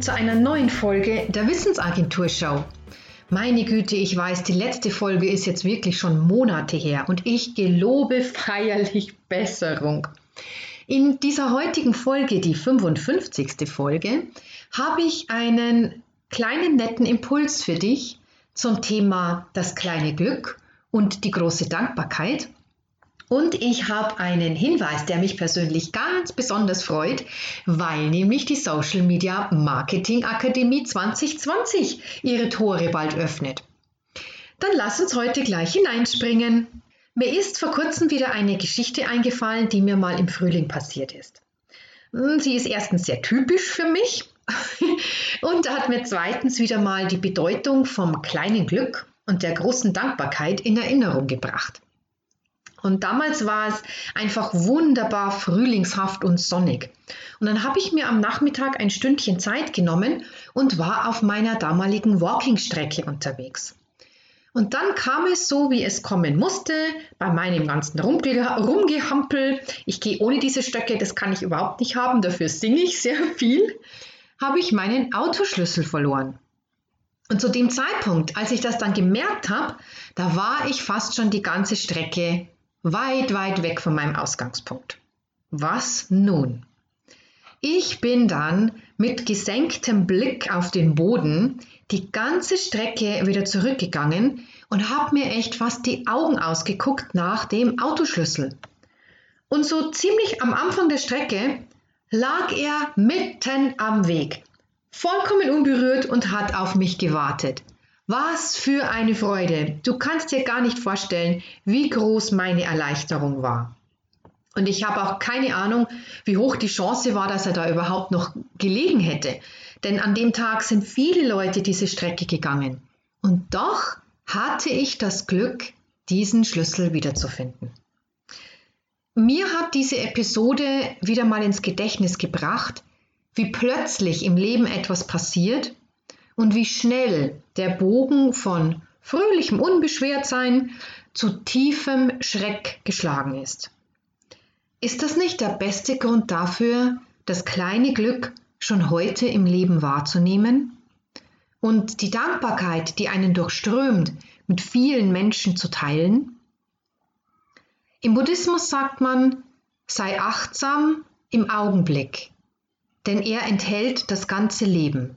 zu einer neuen Folge der Wissensagentur Show. Meine Güte, ich weiß, die letzte Folge ist jetzt wirklich schon Monate her und ich gelobe feierlich Besserung. In dieser heutigen Folge, die 55. Folge, habe ich einen kleinen netten Impuls für dich zum Thema das kleine Glück und die große Dankbarkeit und ich habe einen Hinweis, der mich persönlich ganz besonders freut, weil nämlich die Social Media Marketing Akademie 2020 ihre Tore bald öffnet. Dann lass uns heute gleich hineinspringen. Mir ist vor kurzem wieder eine Geschichte eingefallen, die mir mal im Frühling passiert ist. Hm, sie ist erstens sehr typisch für mich und hat mir zweitens wieder mal die Bedeutung vom kleinen Glück und der großen Dankbarkeit in Erinnerung gebracht. Und damals war es einfach wunderbar frühlingshaft und sonnig. Und dann habe ich mir am Nachmittag ein Stündchen Zeit genommen und war auf meiner damaligen Walking-Strecke unterwegs. Und dann kam es so, wie es kommen musste, bei meinem ganzen Rumge Rumgehampel. Ich gehe ohne diese Stöcke, das kann ich überhaupt nicht haben, dafür singe ich sehr viel, habe ich meinen Autoschlüssel verloren. Und zu dem Zeitpunkt, als ich das dann gemerkt habe, da war ich fast schon die ganze Strecke weit, weit weg von meinem Ausgangspunkt. Was nun? Ich bin dann mit gesenktem Blick auf den Boden die ganze Strecke wieder zurückgegangen und habe mir echt fast die Augen ausgeguckt nach dem Autoschlüssel. Und so ziemlich am Anfang der Strecke lag er mitten am Weg, vollkommen unberührt und hat auf mich gewartet. Was für eine Freude. Du kannst dir gar nicht vorstellen, wie groß meine Erleichterung war. Und ich habe auch keine Ahnung, wie hoch die Chance war, dass er da überhaupt noch gelegen hätte. Denn an dem Tag sind viele Leute diese Strecke gegangen. Und doch hatte ich das Glück, diesen Schlüssel wiederzufinden. Mir hat diese Episode wieder mal ins Gedächtnis gebracht, wie plötzlich im Leben etwas passiert, und wie schnell der Bogen von fröhlichem Unbeschwertsein zu tiefem Schreck geschlagen ist. Ist das nicht der beste Grund dafür, das kleine Glück schon heute im Leben wahrzunehmen? Und die Dankbarkeit, die einen durchströmt, mit vielen Menschen zu teilen? Im Buddhismus sagt man, sei achtsam im Augenblick, denn er enthält das ganze Leben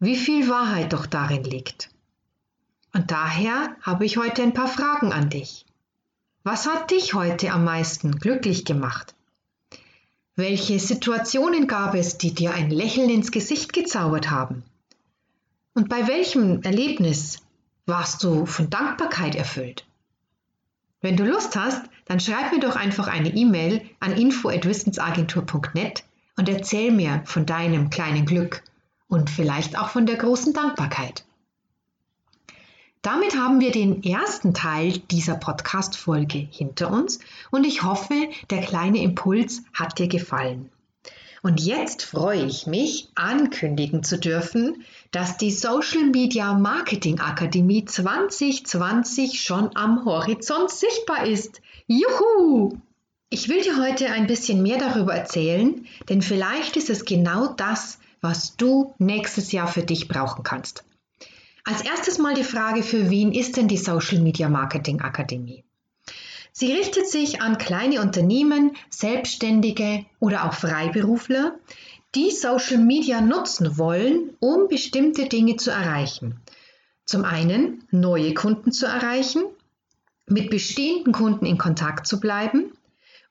wie viel Wahrheit doch darin liegt. Und daher habe ich heute ein paar Fragen an dich. Was hat dich heute am meisten glücklich gemacht? Welche Situationen gab es, die dir ein Lächeln ins Gesicht gezaubert haben? Und bei welchem Erlebnis warst du von Dankbarkeit erfüllt? Wenn du Lust hast, dann schreib mir doch einfach eine E-Mail an info@wissensagentur.net und erzähl mir von deinem kleinen Glück und vielleicht auch von der großen Dankbarkeit. Damit haben wir den ersten Teil dieser Podcast-Folge hinter uns und ich hoffe, der kleine Impuls hat dir gefallen. Und jetzt freue ich mich, ankündigen zu dürfen, dass die Social Media Marketing Akademie 2020 schon am Horizont sichtbar ist. Juhu! Ich will dir heute ein bisschen mehr darüber erzählen, denn vielleicht ist es genau das, was du nächstes Jahr für dich brauchen kannst. Als erstes mal die Frage, für wen ist denn die Social Media Marketing Akademie? Sie richtet sich an kleine Unternehmen, Selbstständige oder auch Freiberufler, die Social Media nutzen wollen, um bestimmte Dinge zu erreichen. Zum einen neue Kunden zu erreichen, mit bestehenden Kunden in Kontakt zu bleiben,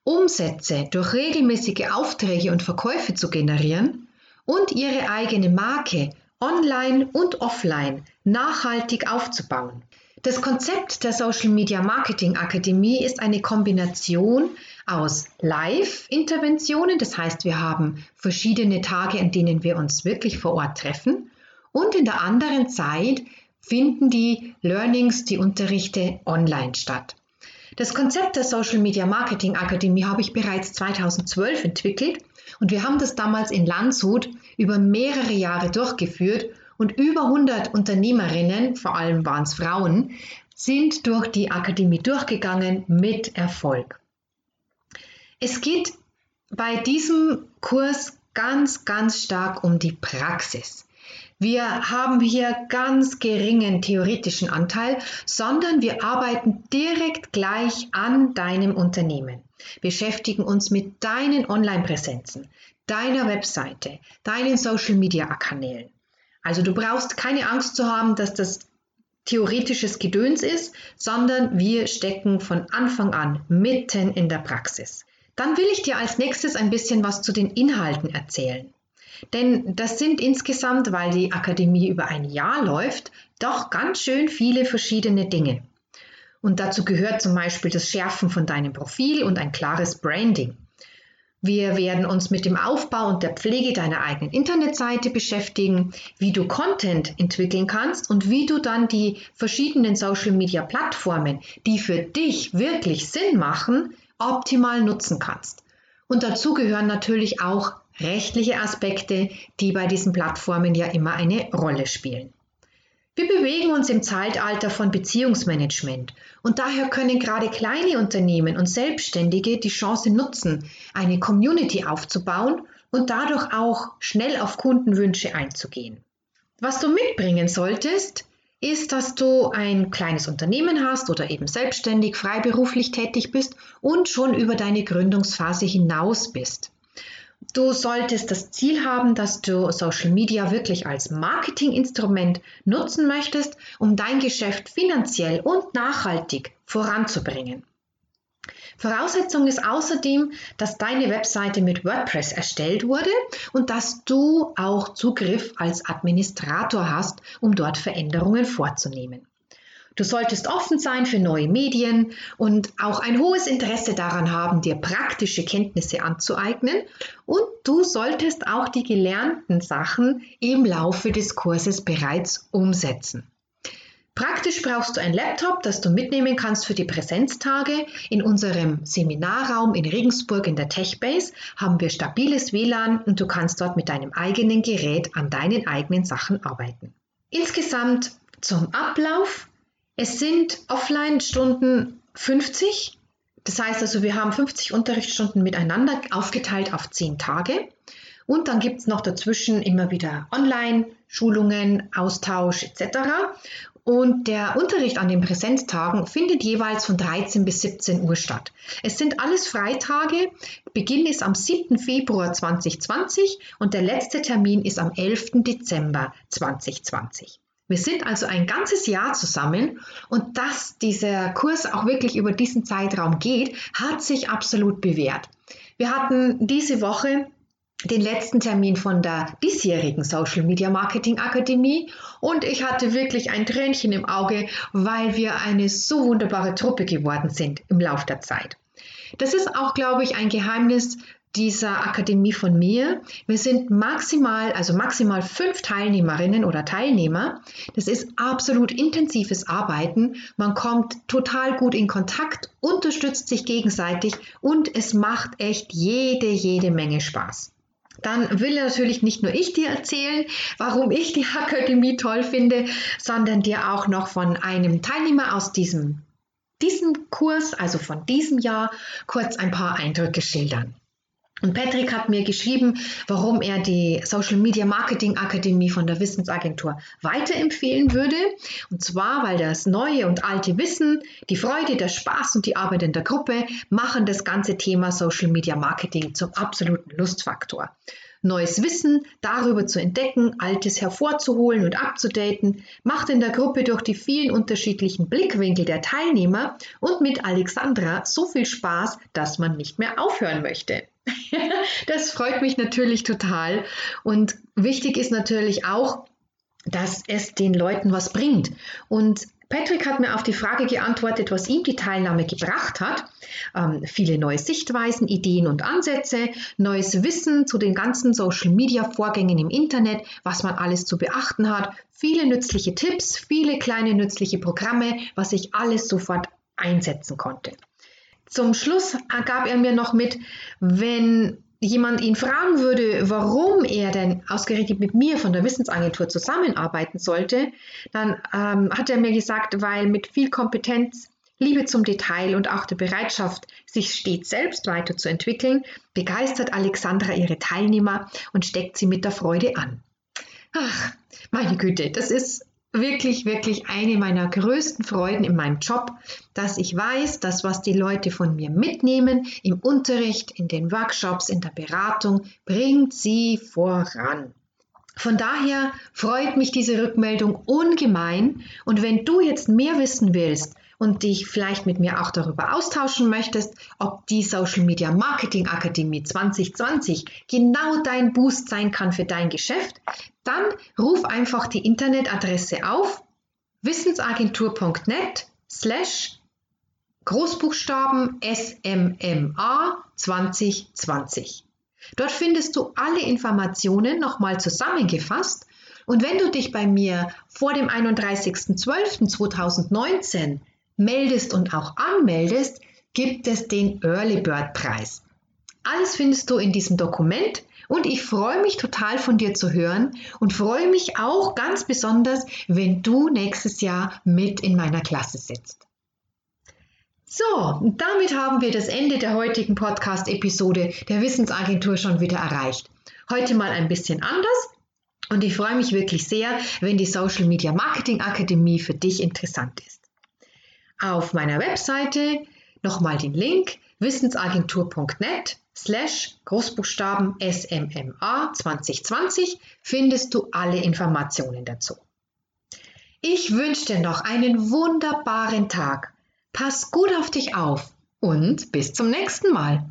Umsätze durch regelmäßige Aufträge und Verkäufe zu generieren und ihre eigene Marke online und offline nachhaltig aufzubauen. Das Konzept der Social Media Marketing Akademie ist eine Kombination aus Live-Interventionen, das heißt wir haben verschiedene Tage, an denen wir uns wirklich vor Ort treffen und in der anderen Zeit finden die Learnings, die Unterrichte online statt. Das Konzept der Social Media Marketing Akademie habe ich bereits 2012 entwickelt und wir haben das damals in Landshut über mehrere Jahre durchgeführt und über 100 Unternehmerinnen, vor allem waren es Frauen, sind durch die Akademie durchgegangen mit Erfolg. Es geht bei diesem Kurs ganz, ganz stark um die Praxis. Wir haben hier ganz geringen theoretischen Anteil, sondern wir arbeiten direkt gleich an deinem Unternehmen, beschäftigen uns mit deinen Online-Präsenzen, deiner Webseite, deinen Social-Media-Kanälen. Also du brauchst keine Angst zu haben, dass das theoretisches Gedöns ist, sondern wir stecken von Anfang an mitten in der Praxis. Dann will ich dir als nächstes ein bisschen was zu den Inhalten erzählen. Denn das sind insgesamt, weil die Akademie über ein Jahr läuft, doch ganz schön viele verschiedene Dinge. Und dazu gehört zum Beispiel das Schärfen von deinem Profil und ein klares Branding. Wir werden uns mit dem Aufbau und der Pflege deiner eigenen Internetseite beschäftigen, wie du Content entwickeln kannst und wie du dann die verschiedenen Social-Media-Plattformen, die für dich wirklich Sinn machen, optimal nutzen kannst. Und dazu gehören natürlich auch rechtliche Aspekte, die bei diesen Plattformen ja immer eine Rolle spielen. Wir bewegen uns im Zeitalter von Beziehungsmanagement und daher können gerade kleine Unternehmen und Selbstständige die Chance nutzen, eine Community aufzubauen und dadurch auch schnell auf Kundenwünsche einzugehen. Was du mitbringen solltest, ist, dass du ein kleines Unternehmen hast oder eben selbstständig, freiberuflich tätig bist und schon über deine Gründungsphase hinaus bist. Du solltest das Ziel haben, dass du Social Media wirklich als Marketinginstrument nutzen möchtest, um dein Geschäft finanziell und nachhaltig voranzubringen. Voraussetzung ist außerdem, dass deine Webseite mit WordPress erstellt wurde und dass du auch Zugriff als Administrator hast, um dort Veränderungen vorzunehmen. Du solltest offen sein für neue Medien und auch ein hohes Interesse daran haben, dir praktische Kenntnisse anzueignen. Und du solltest auch die gelernten Sachen im Laufe des Kurses bereits umsetzen. Praktisch brauchst du ein Laptop, das du mitnehmen kannst für die Präsenztage. In unserem Seminarraum in Regensburg in der TechBase haben wir stabiles WLAN und du kannst dort mit deinem eigenen Gerät an deinen eigenen Sachen arbeiten. Insgesamt zum Ablauf. Es sind Offline-Stunden 50. Das heißt also, wir haben 50 Unterrichtsstunden miteinander aufgeteilt auf 10 Tage. Und dann gibt es noch dazwischen immer wieder Online-Schulungen, Austausch etc. Und der Unterricht an den Präsenztagen findet jeweils von 13 bis 17 Uhr statt. Es sind alles Freitage. Beginn ist am 7. Februar 2020 und der letzte Termin ist am 11. Dezember 2020. Wir sind also ein ganzes Jahr zusammen und dass dieser Kurs auch wirklich über diesen Zeitraum geht, hat sich absolut bewährt. Wir hatten diese Woche den letzten Termin von der diesjährigen Social Media Marketing Akademie und ich hatte wirklich ein Tränchen im Auge, weil wir eine so wunderbare Truppe geworden sind im Laufe der Zeit. Das ist auch, glaube ich, ein Geheimnis dieser Akademie von mir. Wir sind maximal, also maximal fünf Teilnehmerinnen oder Teilnehmer. Das ist absolut intensives Arbeiten. Man kommt total gut in Kontakt, unterstützt sich gegenseitig und es macht echt jede, jede Menge Spaß dann will natürlich nicht nur ich dir erzählen, warum ich die Akademie toll finde, sondern dir auch noch von einem Teilnehmer aus diesem, diesem Kurs, also von diesem Jahr, kurz ein paar Eindrücke schildern. Und Patrick hat mir geschrieben, warum er die Social Media Marketing Akademie von der Wissensagentur weiterempfehlen würde. Und zwar, weil das neue und alte Wissen, die Freude, der Spaß und die Arbeit in der Gruppe machen das ganze Thema Social Media Marketing zum absoluten Lustfaktor. Neues Wissen darüber zu entdecken, Altes hervorzuholen und abzudaten, macht in der Gruppe durch die vielen unterschiedlichen Blickwinkel der Teilnehmer und mit Alexandra so viel Spaß, dass man nicht mehr aufhören möchte. das freut mich natürlich total. Und wichtig ist natürlich auch, dass es den Leuten was bringt. Und Patrick hat mir auf die Frage geantwortet, was ihm die Teilnahme gebracht hat. Ähm, viele neue Sichtweisen, Ideen und Ansätze, neues Wissen zu den ganzen Social-Media-Vorgängen im Internet, was man alles zu beachten hat, viele nützliche Tipps, viele kleine nützliche Programme, was ich alles sofort einsetzen konnte. Zum Schluss gab er mir noch mit, wenn jemand ihn fragen würde, warum er denn ausgerechnet mit mir von der Wissensagentur zusammenarbeiten sollte, dann ähm, hat er mir gesagt, weil mit viel Kompetenz Liebe zum Detail und auch der Bereitschaft, sich stets selbst weiterzuentwickeln, begeistert Alexandra ihre Teilnehmer und steckt sie mit der Freude an. Ach, meine Güte, das ist wirklich, wirklich eine meiner größten Freuden in meinem Job, dass ich weiß, dass was die Leute von mir mitnehmen im Unterricht, in den Workshops, in der Beratung, bringt sie voran. Von daher freut mich diese Rückmeldung ungemein und wenn du jetzt mehr wissen willst und dich vielleicht mit mir auch darüber austauschen möchtest, ob die Social Media Marketing Akademie 2020 genau dein Boost sein kann für dein Geschäft, dann ruf einfach die Internetadresse auf wissensagentur.net slash Großbuchstaben SMMA 2020. Dort findest du alle Informationen nochmal zusammengefasst und wenn du dich bei mir vor dem 31.12.2019 meldest und auch anmeldest, gibt es den Early Bird Preis. Alles findest du in diesem Dokument und ich freue mich total von dir zu hören und freue mich auch ganz besonders, wenn du nächstes Jahr mit in meiner Klasse sitzt. So, damit haben wir das Ende der heutigen Podcast-Episode der Wissensagentur schon wieder erreicht. Heute mal ein bisschen anders und ich freue mich wirklich sehr, wenn die Social Media Marketing Akademie für dich interessant ist. Auf meiner Webseite nochmal den Link wissensagentur.net slash Großbuchstaben SMMA 2020 findest du alle Informationen dazu. Ich wünsche dir noch einen wunderbaren Tag Pass gut auf dich auf und bis zum nächsten Mal.